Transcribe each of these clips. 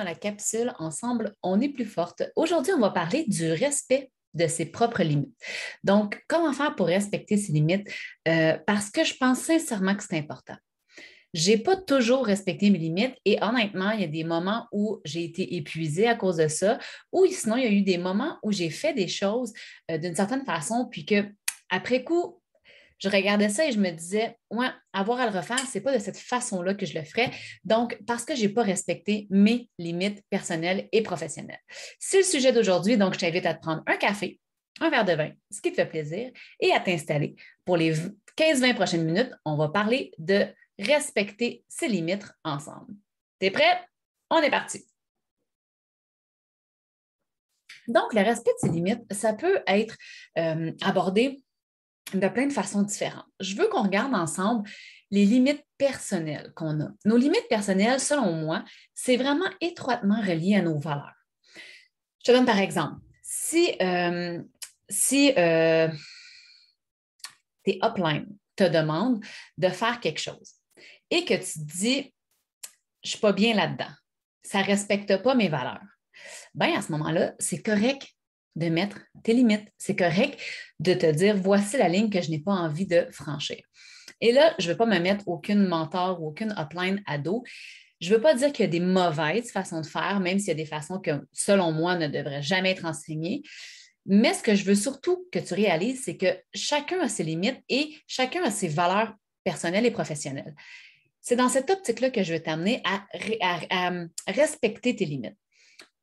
dans la capsule Ensemble, on est plus forte. Aujourd'hui, on va parler du respect de ses propres limites. Donc, comment faire pour respecter ses limites? Euh, parce que je pense sincèrement que c'est important. Je n'ai pas toujours respecté mes limites et honnêtement, il y a des moments où j'ai été épuisée à cause de ça, ou sinon, il y a eu des moments où j'ai fait des choses euh, d'une certaine façon, puis que après coup, je regardais ça et je me disais, ouais, avoir à le refaire, ce n'est pas de cette façon-là que je le ferais. Donc, parce que je n'ai pas respecté mes limites personnelles et professionnelles. C'est le sujet d'aujourd'hui, donc je t'invite à te prendre un café, un verre de vin, ce qui te fait plaisir, et à t'installer. Pour les 15-20 prochaines minutes, on va parler de respecter ses limites ensemble. T'es prêt? On est parti. Donc, le respect de ses limites, ça peut être euh, abordé de plein de façons différentes. Je veux qu'on regarde ensemble les limites personnelles qu'on a. Nos limites personnelles, selon moi, c'est vraiment étroitement relié à nos valeurs. Je te donne par exemple, si, euh, si euh, tes uplines te demandent de faire quelque chose et que tu te dis, je ne suis pas bien là-dedans, ça ne respecte pas mes valeurs, bien à ce moment-là, c'est correct de mettre tes limites. C'est correct de te dire voici la ligne que je n'ai pas envie de franchir. Et là, je ne vais pas me mettre aucune mentor ou aucune upline à dos. Je ne veux pas dire qu'il y a des mauvaises façons de faire, même s'il y a des façons que, selon moi, ne devraient jamais être enseignées. Mais ce que je veux surtout que tu réalises, c'est que chacun a ses limites et chacun a ses valeurs personnelles et professionnelles. C'est dans cette optique-là que je veux t'amener à, respecter tes limites.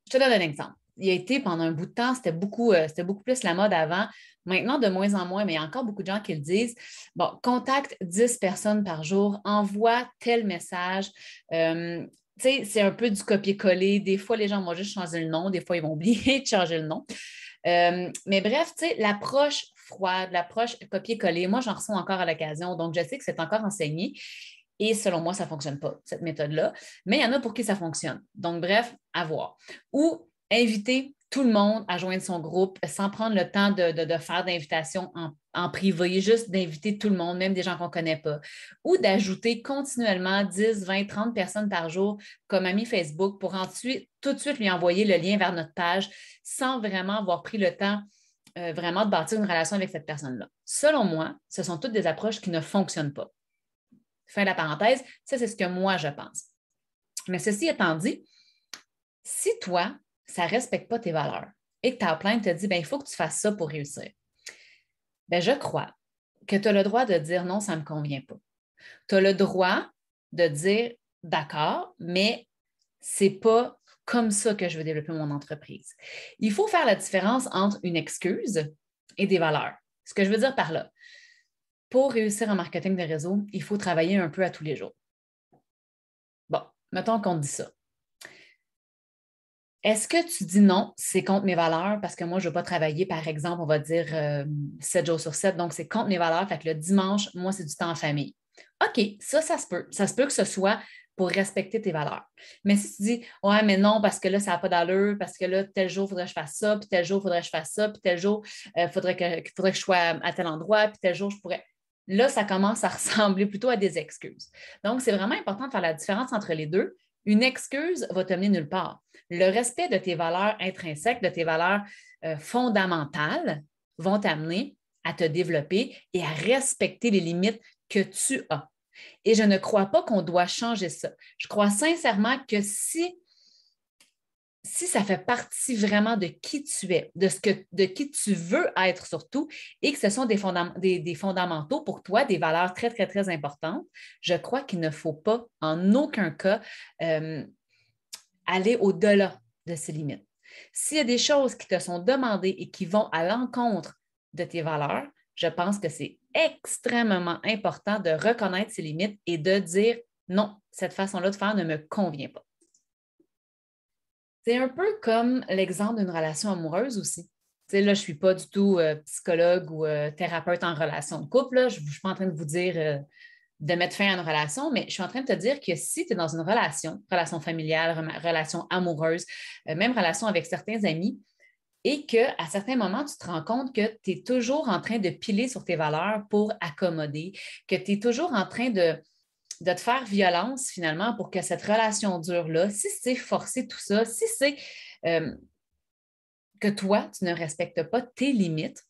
Je te donne un exemple il a été pendant un bout de temps, c'était beaucoup, euh, c'était beaucoup plus la mode avant. Maintenant, de moins en moins, mais il y a encore beaucoup de gens qui le disent. Bon, contacte 10 personnes par jour, envoie tel message. Euh, sais, c'est un peu du copier-coller. Des fois, les gens vont juste changer le nom, des fois, ils vont oublier de changer le nom. Euh, mais bref, l'approche froide, l'approche copier-coller, moi, j'en reçois encore à l'occasion. Donc, je sais que c'est encore enseigné. Et selon moi, ça ne fonctionne pas, cette méthode-là. Mais il y en a pour qui ça fonctionne. Donc, bref, à voir. Ou inviter tout le monde à joindre son groupe sans prendre le temps de, faire d'invitation en, privé, juste d'inviter tout le monde, même des gens qu'on ne connaît pas, ou d'ajouter continuellement 10, 20, 30 personnes par jour comme ami Facebook pour ensuite tout de suite lui envoyer le lien vers notre page sans vraiment avoir pris le temps euh, vraiment de bâtir une relation avec cette personne-là. Selon moi, ce sont toutes des approches qui ne fonctionnent pas. Fin de la parenthèse, ça c'est ce que moi je pense. Mais ceci étant dit, si toi, ça ne respecte pas tes valeurs et que ta plainte te dit, ben, il faut que tu fasses ça pour réussir, ben, je crois que tu as le droit de dire non, ça ne me convient pas. Tu as le droit de dire d'accord, mais ce n'est pas comme ça que je veux développer mon entreprise. Il faut faire la différence entre une excuse et des valeurs. Ce que je veux dire par là, pour réussir en marketing de réseau, il faut travailler un peu à tous les jours. Bon, mettons qu'on dit ça. Est-ce que tu dis non, c'est contre mes valeurs? Parce que moi, je ne veux pas travailler, par exemple, on va dire 7 euh, jours sur 7, donc c'est contre mes valeurs, fait que le dimanche, moi, c'est du temps en famille. OK, ça, ça se peut. Ça se peut que ce soit pour respecter tes valeurs. Mais si tu dis, ouais, mais non, parce que là, ça n'a pas d'allure, parce que là, tel jour, il faudrait que je fasse ça, puis tel jour, il faudrait que je fasse ça, puis tel jour, il euh, faudrait, que, faudrait que je sois à tel endroit, puis tel jour, je pourrais. Là, ça commence à ressembler plutôt à des excuses. Donc, c'est vraiment important de faire la différence entre les deux. Une excuse va te mener nulle part le respect de tes valeurs intrinsèques, de tes valeurs euh, fondamentales vont t'amener à te développer et à respecter les limites que tu as. Et je ne crois pas qu'on doit changer ça. Je crois sincèrement que si, si ça fait partie vraiment de qui tu es, de, ce que, de qui tu veux être surtout, et que ce sont des, fondamentaux pour toi, des valeurs très, très, très importantes, je crois qu'il ne faut pas en aucun cas euh, aller au-delà de ces limites. S'il y a des choses qui te sont demandées et qui vont à l'encontre de tes valeurs, je pense que c'est extrêmement important de reconnaître ces limites et de dire non, cette façon-là de faire ne me convient pas. C'est un peu comme l'exemple d'une relation amoureuse aussi. là, je ne suis pas du tout euh, psychologue ou euh, thérapeute en relation de couple. Je ne suis pas en train de vous dire euh, de mettre fin à une relation, mais je suis en train de te dire que si tu es dans une relation, relation familiale, relation amoureuse, même relation avec certains amis, et qu'à certains moments, tu te rends compte que tu es toujours en train de piler sur tes valeurs pour accommoder, que tu es toujours en train de, de te faire violence finalement pour que cette relation dure-là, si c'est forcer tout ça, si c'est euh, que toi, tu ne respectes pas tes limites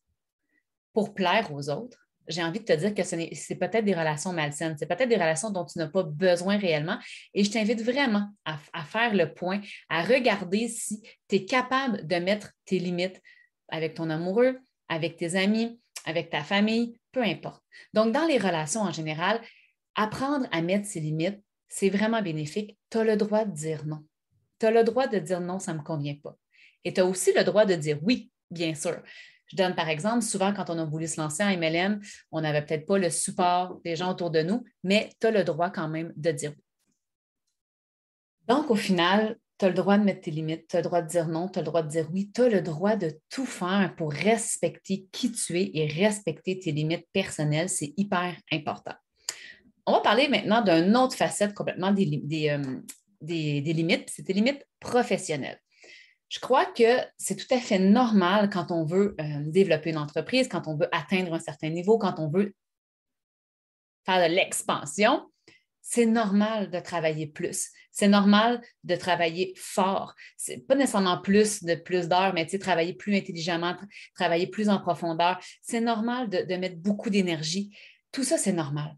pour plaire aux autres, j'ai envie de te dire que c'est peut-être des relations malsaines, c'est peut-être des relations dont tu n'as pas besoin réellement. Et je t'invite vraiment à, à, faire le point, à regarder si tu es capable de mettre tes limites avec ton amoureux, avec tes amis, avec ta famille, peu importe. Donc, dans les relations en général, apprendre à mettre ses limites, c'est vraiment bénéfique. Tu as le droit de dire non. Tu as le droit de dire non, ça ne me convient pas. Et tu as aussi le droit de dire oui, bien sûr. Je donne par exemple, souvent quand on a voulu se lancer en MLM, on n'avait peut-être pas le support des gens autour de nous, mais tu as le droit quand même de dire oui. Donc, au final, tu as le droit de mettre tes limites, tu as le droit de dire non, tu as le droit de dire oui, tu as le droit de tout faire pour respecter qui tu es et respecter tes limites personnelles. C'est hyper important. On va parler maintenant d'une autre facette complètement des, des, euh, des limites, c'est tes limites professionnelles. Je crois que c'est tout à fait normal quand on veut euh, développer une entreprise, quand on veut atteindre un certain niveau, quand on veut faire de l'expansion, c'est normal de travailler plus. C'est normal de travailler fort. Pas nécessairement plus de plus d'heures, mais travailler plus intelligemment, travailler plus en profondeur. C'est normal de, mettre beaucoup d'énergie. Tout ça, c'est normal.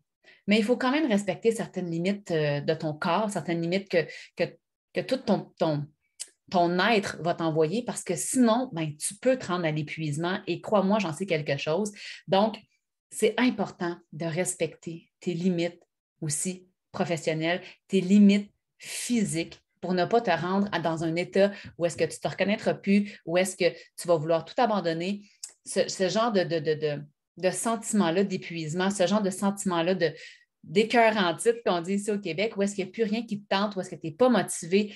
Mais il faut quand même respecter certaines limites euh, de ton corps, certaines limites que, que, tout ton, ton, ton être va t'envoyer parce que sinon, ben, tu peux te rendre à l'épuisement et crois-moi, j'en sais quelque chose. Donc, c'est important de respecter tes limites aussi professionnelles, tes limites physiques pour ne pas te rendre dans un état où est-ce que tu ne te reconnaîtras plus, où est-ce que tu vas vouloir tout abandonner. Ce, genre de, de, de, de sentiment-là d'épuisement, ce genre de sentiment-là de d'écœur en titre qu'on dit ici au Québec, où est-ce qu'il n'y a plus rien qui te tente, où est-ce que tu n'es pas motivé,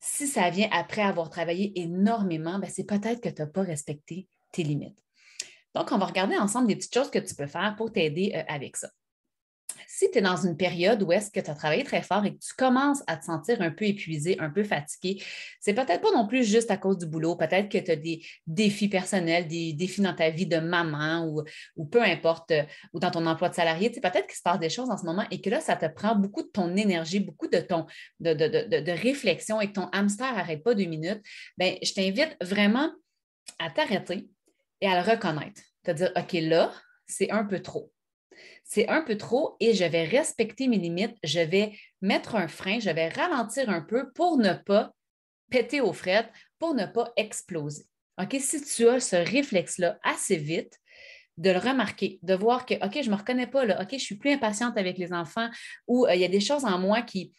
si ça vient après avoir travaillé énormément, ben, c'est peut-être que tu n'as pas respecté tes limites. Donc, on va regarder ensemble des petites choses que tu peux faire pour t'aider euh, avec ça si tu es dans une période où est-ce que tu as travaillé très fort et que tu commences à te sentir un peu épuisé, un peu fatigué, c'est peut-être pas non plus juste à cause du boulot. Peut-être que tu as des défis personnels, des défis dans ta vie de maman ou, peu importe, euh, ou dans ton emploi de salarié. peut-être qu'il se passe des choses en ce moment et que là, ça te prend beaucoup de ton énergie, beaucoup de ton de, réflexion et que ton hamster n'arrête pas deux minutes. Bien, je t'invite vraiment à t'arrêter et à le reconnaître. Te dire, OK, là, c'est un peu trop c'est un peu trop et je vais respecter mes limites, je vais mettre un frein, je vais ralentir un peu pour ne pas péter aux frettes, pour ne pas exploser. Si tu as ce réflexe-là assez vite, de le remarquer, de voir que, OK, je ne me reconnais pas, là, OK, je suis plus impatiente avec les enfants ou euh, il y a des choses en moi qui,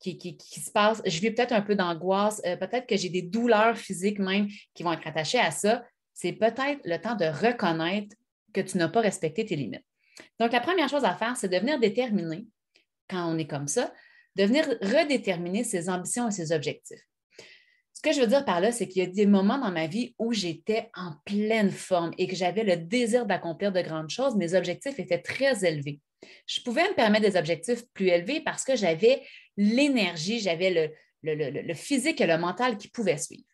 qui, se passent, je vis peut-être un peu d'angoisse, euh, peut-être que j'ai des douleurs physiques même qui vont être attachées à ça. C'est peut-être le temps de reconnaître que tu n'as pas respecté tes limites. Donc, la première chose à faire, c'est de venir déterminer, quand on est comme ça, de venir redéterminer ses ambitions et ses objectifs. Ce que je veux dire par là, c'est qu'il y a des moments dans ma vie où j'étais en pleine forme et que j'avais le désir d'accomplir de grandes choses. Mes objectifs étaient très élevés. Je pouvais me permettre des objectifs plus élevés parce que j'avais l'énergie, j'avais le, physique et le mental qui pouvaient suivre.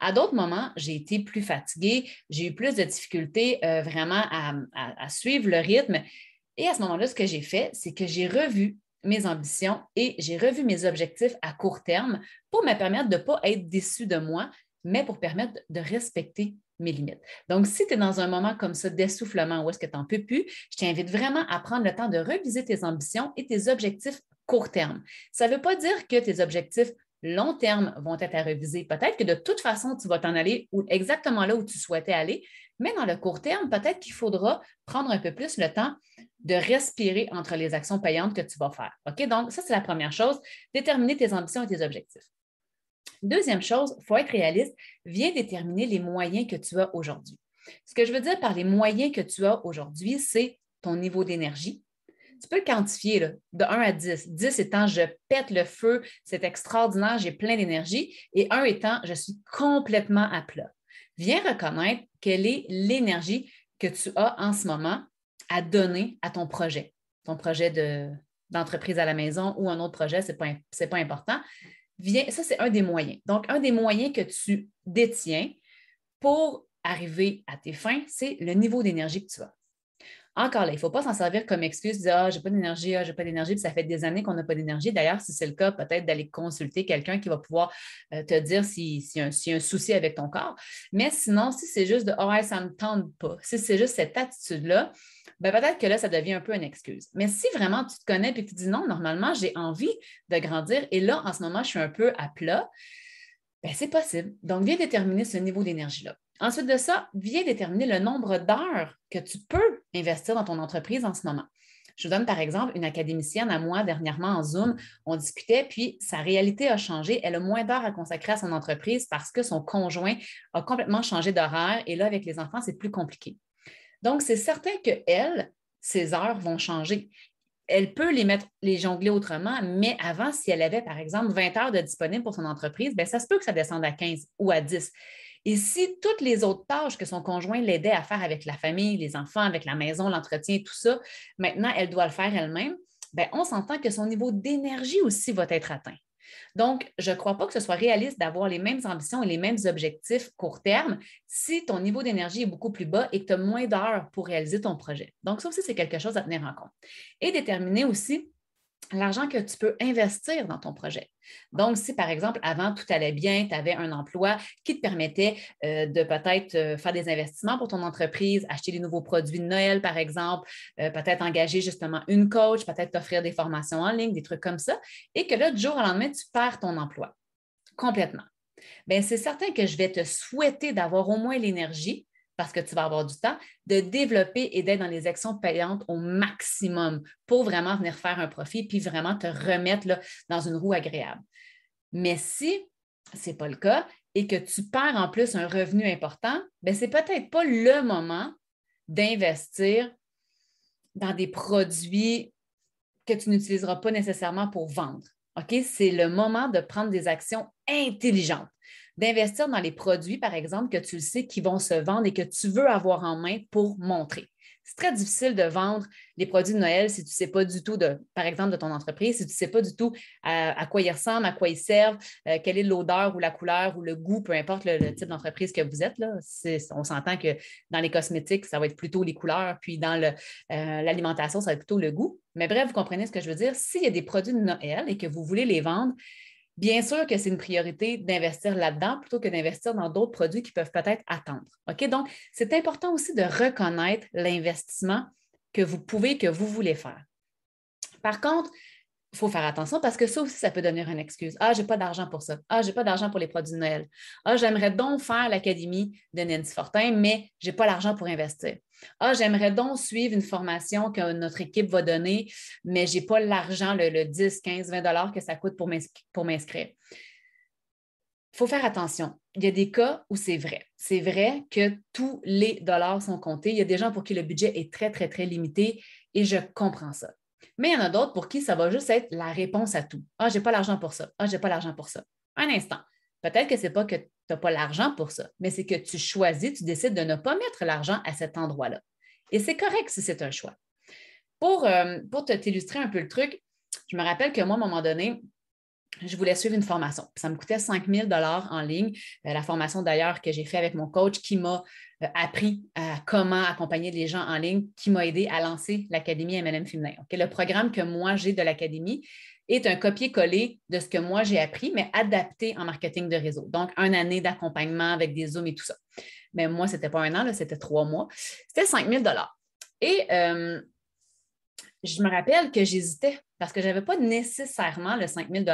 À d'autres moments, j'ai été plus fatiguée, j'ai eu plus de difficultés euh, vraiment à, suivre le rythme. Et à ce moment-là, ce que j'ai fait, c'est que j'ai revu mes ambitions et j'ai revu mes objectifs à court terme pour me permettre de ne pas être déçu de moi, mais pour permettre de respecter mes limites. Donc, si tu es dans un moment comme ça d'essoufflement où est-ce que tu n'en peux plus, je t'invite vraiment à prendre le temps de reviser tes ambitions et tes objectifs court terme. Ça ne veut pas dire que tes objectifs long terme vont être à reviser. Peut-être que de toute façon, tu vas t'en aller exactement là où tu souhaitais aller, mais dans le court terme, peut-être qu'il faudra prendre un peu plus le temps de respirer entre les actions payantes que tu vas faire. OK? Donc, ça, c'est la première chose, déterminer tes ambitions et tes objectifs. Deuxième chose, il faut être réaliste, viens déterminer les moyens que tu as aujourd'hui. Ce que je veux dire par les moyens que tu as aujourd'hui, c'est ton niveau d'énergie, tu peux le quantifier de 1 à 10. 10 étant je pète le feu, c'est extraordinaire, j'ai plein d'énergie. Et 1 étant je suis complètement à plat. Viens reconnaître quelle est l'énergie que tu as en ce moment à donner à ton projet, ton projet d'entreprise à la maison ou un autre projet, ce n'est pas, pas important. Viens, ça, c'est un des moyens. Donc, un des moyens que tu détiens pour arriver à tes fins, c'est le niveau d'énergie que tu as. Encore là, il ne faut pas s'en servir comme excuse, dire Ah, j'ai pas d'énergie, ah, j'ai pas d'énergie, puis ça fait des années qu'on n'a pas d'énergie. D'ailleurs, si c'est le cas, peut-être d'aller consulter quelqu'un qui va pouvoir euh, te dire s'il si, y, a un souci avec ton corps. Mais sinon, si c'est juste de Oh, ça ne me tente pas, si c'est juste cette attitude-là, ben peut-être que là, ça devient un peu une excuse. Mais si vraiment tu te connais et que tu dis non, normalement, j'ai envie de grandir et là, en ce moment, je suis un peu à plat, ben, c'est possible. Donc, viens déterminer ce niveau d'énergie-là. Ensuite de ça, viens déterminer le nombre d'heures que tu peux investir dans ton entreprise en ce moment. Je vous donne par exemple une académicienne à moi dernièrement en Zoom. On discutait, puis sa réalité a changé. Elle a moins d'heures à consacrer à son entreprise parce que son conjoint a complètement changé d'horaire et là, avec les enfants, c'est plus compliqué. Donc, c'est certain que elle, ses heures vont changer. Elle peut les mettre, les jongler autrement, mais avant, si elle avait, par exemple, 20 heures de disponible pour son entreprise, bien, ça se peut que ça descende à 15 ou à 10. Et si toutes les autres tâches que son conjoint l'aidait à faire avec la famille, les enfants, avec la maison, l'entretien, tout ça, maintenant, elle doit le faire elle-même, bien, on s'entend que son niveau d'énergie aussi va être atteint. Donc, je ne crois pas que ce soit réaliste d'avoir les mêmes ambitions et les mêmes objectifs court terme si ton niveau d'énergie est beaucoup plus bas et que tu as moins d'heures pour réaliser ton projet. Donc, ça aussi, c'est quelque chose à tenir en compte. Et déterminer aussi l'argent que tu peux investir dans ton projet. Donc, si par exemple, avant, tout allait bien, tu avais un emploi qui te permettait euh, de peut-être euh, faire des investissements pour ton entreprise, acheter des nouveaux produits de Noël, par exemple, euh, peut-être engager justement une coach, peut-être t'offrir des formations en ligne, des trucs comme ça, et que là, du jour au lendemain, tu perds ton emploi complètement. Bien, c'est certain que je vais te souhaiter d'avoir au moins l'énergie parce que tu vas avoir du temps, de développer et d'être dans les actions payantes au maximum pour vraiment venir faire un profit puis vraiment te remettre dans une roue agréable. Mais si ce n'est pas le cas et que tu perds en plus un revenu important, ben ce n'est peut-être pas le moment d'investir dans des produits que tu n'utiliseras pas nécessairement pour vendre. C'est le moment de prendre des actions intelligentes d'investir dans les produits, par exemple, que tu sais qui vont se vendre et que tu veux avoir en main pour montrer. C'est très difficile de vendre les produits de Noël si tu ne sais pas du tout, par exemple, de ton entreprise, si tu ne sais pas du tout à, quoi ils ressemblent, à quoi ils servent, euh, quelle est l'odeur ou la couleur ou le goût, peu importe le, type d'entreprise que vous êtes. Là. On s'entend que dans les cosmétiques, ça va être plutôt les couleurs, puis dans euh, l'alimentation, ça va être plutôt le goût. Mais bref, vous comprenez ce que je veux dire. S'il y a des produits de Noël et que vous voulez les vendre, Bien sûr que c'est une priorité d'investir là-dedans plutôt que d'investir dans d'autres produits qui peuvent peut-être attendre. OK? Donc, c'est important aussi de reconnaître l'investissement que vous pouvez, que vous voulez faire. Par contre, il faut faire attention parce que ça aussi, ça peut devenir une excuse. Ah, j'ai pas d'argent pour ça. Ah, j'ai pas d'argent pour les produits de Noël. Ah, j'aimerais donc faire l'académie de Nancy Fortin, mais j'ai pas l'argent pour investir. Ah, j'aimerais donc suivre une formation que notre équipe va donner, mais j'ai pas l'argent, le, 10, 15, 20 dollars que ça coûte pour m'inscrire. Il faut faire attention. Il y a des cas où c'est vrai. C'est vrai que tous les dollars sont comptés. Il y a des gens pour qui le budget est très, très, très limité et je comprends ça. Mais il y en a d'autres pour qui ça va juste être la réponse à tout. Ah, j'ai pas l'argent pour ça. Ah, j'ai pas l'argent pour ça. Un instant. Peut-être que ce n'est pas que tu n'as pas l'argent pour ça, mais c'est que tu choisis, tu décides de ne pas mettre l'argent à cet endroit-là. Et c'est correct si c'est un choix. Pour, euh, t'illustrer un peu le truc, je me rappelle que moi, à un moment donné, je voulais suivre une formation. Ça me coûtait 5 000 en ligne. Euh, la formation d'ailleurs que j'ai fait avec mon coach qui m'a euh, appris comment accompagner les gens en ligne, qui m'a aidé à lancer l'Académie MLM Féminin. Le programme que moi j'ai de l'Académie est un copier-coller de ce que moi j'ai appris, mais adapté en marketing de réseau. Donc, une année d'accompagnement avec des Zooms et tout ça. Mais moi, ce n'était pas un an, c'était trois mois. C'était 5 000 Et euh, je me rappelle que j'hésitais parce que je n'avais pas nécessairement le 5 000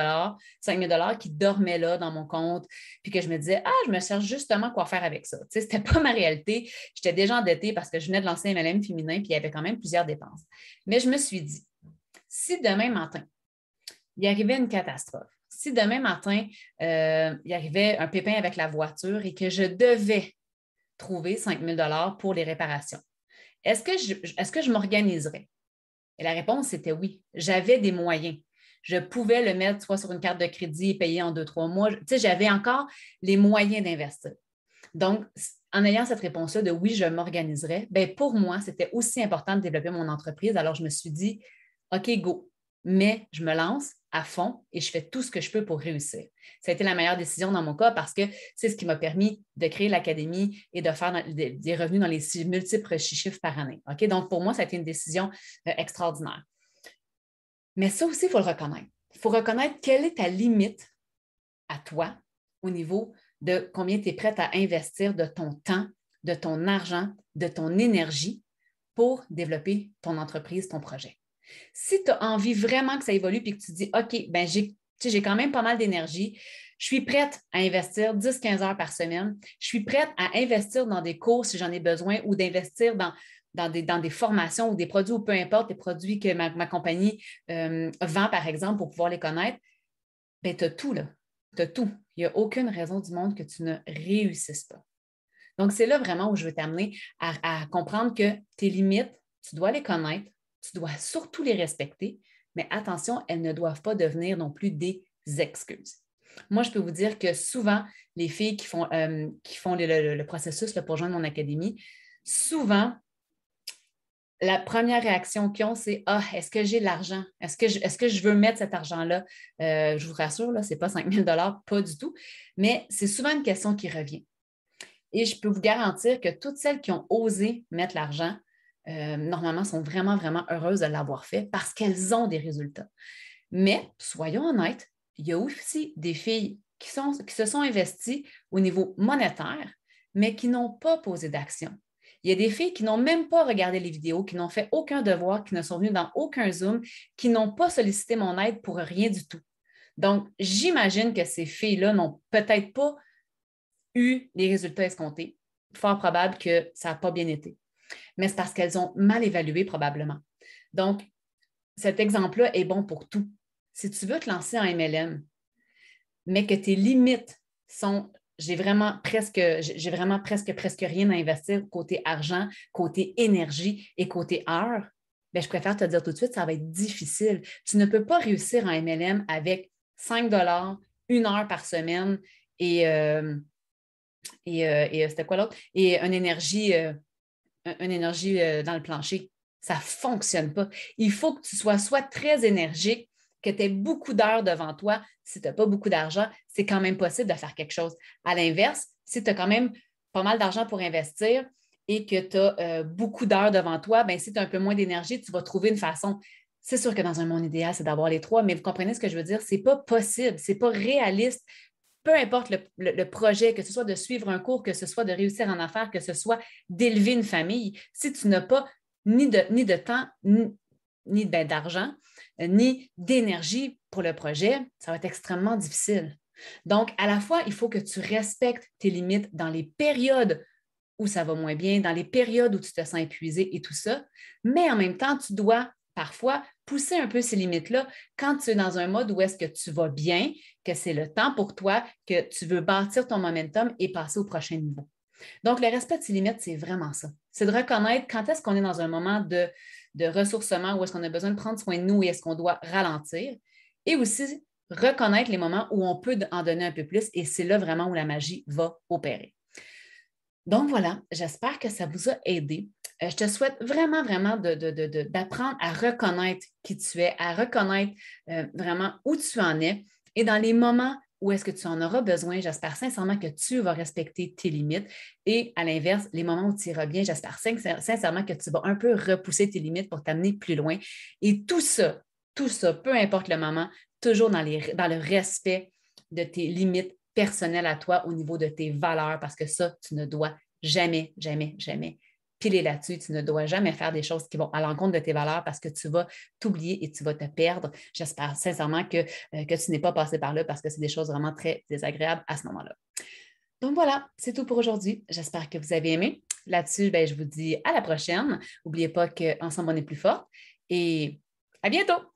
5 000 qui dormait là dans mon compte, puis que je me disais, ah, je me cherche justement quoi faire avec ça. Ce n'était pas ma réalité. J'étais déjà endettée parce que je venais de lancer un MLM féminin, puis il y avait quand même plusieurs dépenses. Mais je me suis dit, si demain matin, il arrivait une catastrophe, si demain matin, euh, il arrivait un pépin avec la voiture et que je devais trouver 5 000 pour les réparations, est-ce que je, je m'organiserais? Et la réponse était oui. J'avais des moyens. Je pouvais le mettre soit sur une carte de crédit et payer en deux, trois mois. Tu sais, j'avais encore les moyens d'investir. Donc, en ayant cette réponse-là de oui, je m'organiserai, ben pour moi, c'était aussi important de développer mon entreprise. Alors, je me suis dit, OK, go, mais je me lance à fond et je fais tout ce que je peux pour réussir. Ça a été la meilleure décision dans mon cas parce que c'est ce qui m'a permis de créer l'académie et de faire des revenus dans les multiples chiffres par année. OK? Donc, pour moi, ça a été une décision euh, extraordinaire. Mais ça aussi, il faut le reconnaître. Il faut reconnaître quelle est ta limite à toi au niveau de combien tu es prête à investir de ton temps, de ton argent, de ton énergie pour développer ton entreprise, ton projet. Si tu as envie vraiment que ça évolue et que tu dis, OK, ben j'ai j'ai quand même pas mal d'énergie. Je suis prête à investir 10-15 heures par semaine. Je suis prête à investir dans des cours si j'en ai besoin ou d'investir dans, des, des, formations ou des produits ou peu importe, les produits que ma, compagnie euh, vend, par exemple, pour pouvoir les connaître. Bien, tu as tout, là. Tu as tout. Il n'y a aucune raison du monde que tu ne réussisses pas. Donc, c'est là vraiment où je veux t'amener à, comprendre que tes limites, tu dois les connaître, tu dois surtout les respecter, mais attention, elles ne doivent pas devenir non plus des excuses. Moi, je peux vous dire que souvent, les filles qui font, euh, le, processus pour joindre mon académie, souvent, la première réaction qu'ils ont, c'est Ah, est-ce que j'ai l'argent? Est-ce que, je, est veux mettre cet argent-là? Euh, je vous rassure, ce n'est pas 5 000 pas du tout, mais c'est souvent une question qui revient. Et je peux vous garantir que toutes celles qui ont osé mettre l'argent, euh, normalement, sont vraiment, vraiment heureuses de l'avoir fait parce qu'elles ont des résultats. Mais soyons honnêtes, il y a aussi des filles qui, sont, qui se sont investies au niveau monétaire, mais qui n'ont pas posé d'action. Il y a des filles qui n'ont même pas regardé les vidéos, qui n'ont fait aucun devoir, qui ne sont venues dans aucun Zoom, qui n'ont pas sollicité mon aide pour rien du tout. Donc, j'imagine que ces filles-là n'ont peut-être pas eu les résultats escomptés. Fort probable que ça n'a pas bien été. Mais c'est parce qu'elles ont mal évalué probablement. Donc, cet exemple-là est bon pour tout. Si tu veux te lancer en MLM, mais que tes limites sont j'ai vraiment presque, j'ai vraiment presque, presque rien à investir côté argent, côté énergie et côté heure, bien, je préfère te dire tout de suite, ça va être difficile. Tu ne peux pas réussir en MLM avec 5 une heure par semaine et, euh, et, euh, et euh, c'était quoi l'autre? Et une énergie, une énergie dans le plancher. Ça ne fonctionne pas. Il faut que tu sois soit très énergique, que tu aies beaucoup d'heures devant toi. Si tu n'as pas beaucoup d'argent, c'est quand même possible de faire quelque chose. À l'inverse, si tu as quand même pas mal d'argent pour investir et que tu as beaucoup d'heures devant toi, bien, si tu as un peu moins d'énergie, tu vas trouver une façon. C'est sûr que dans un monde idéal, c'est d'avoir les trois, mais vous comprenez ce que je veux dire? Ce n'est pas possible, ce n'est pas réaliste peu importe le, projet, que ce soit de suivre un cours, que ce soit de réussir en affaires, que ce soit d'élever une famille, si tu n'as pas ni de, temps, ni, ben, d'argent, euh, ni d'énergie pour le projet, ça va être extrêmement difficile. Donc, à la fois, il faut que tu respectes tes limites dans les périodes où ça va moins bien, dans les périodes où tu te sens épuisé et tout ça, mais en même temps, tu dois parfois pousser un peu ces limites-là quand tu es dans un mode où est-ce que tu vas bien, que c'est le temps pour toi, que tu veux bâtir ton momentum et passer au prochain niveau. Donc, le respect de ses limites, c'est vraiment ça. C'est de reconnaître quand est-ce qu'on est dans un moment de, de ressourcement, où est-ce qu'on a besoin de prendre soin de nous et est-ce qu'on doit ralentir. Et aussi reconnaître les moments où on peut en donner un peu plus et c'est là vraiment où la magie va opérer. Donc voilà, j'espère que ça vous a aidé. Euh, je te souhaite vraiment, vraiment d'apprendre à reconnaître qui tu es, à reconnaître euh, vraiment où tu en es. Et dans les moments où est-ce que tu en auras besoin, j'espère sincèrement que tu vas respecter tes limites. Et à l'inverse, les moments où tu iras bien, j'espère sincèrement que tu vas un peu repousser tes limites pour t'amener plus loin. Et tout ça, tout ça, peu importe le moment, toujours dans, le respect de tes limites personnelles à toi au niveau de tes valeurs, parce que ça, tu ne dois jamais, jamais, jamais piler là-dessus. Tu ne dois jamais faire des choses qui vont à l'encontre de tes valeurs parce que tu vas t'oublier et tu vas te perdre. J'espère sincèrement que, euh, que tu n'es pas passé par là parce que c'est des choses vraiment très désagréables à ce moment-là. Donc voilà, c'est tout pour aujourd'hui. J'espère que vous avez aimé. Là-dessus, ben, je vous dis à la prochaine. N'oubliez pas qu'ensemble, on est plus fort et à bientôt!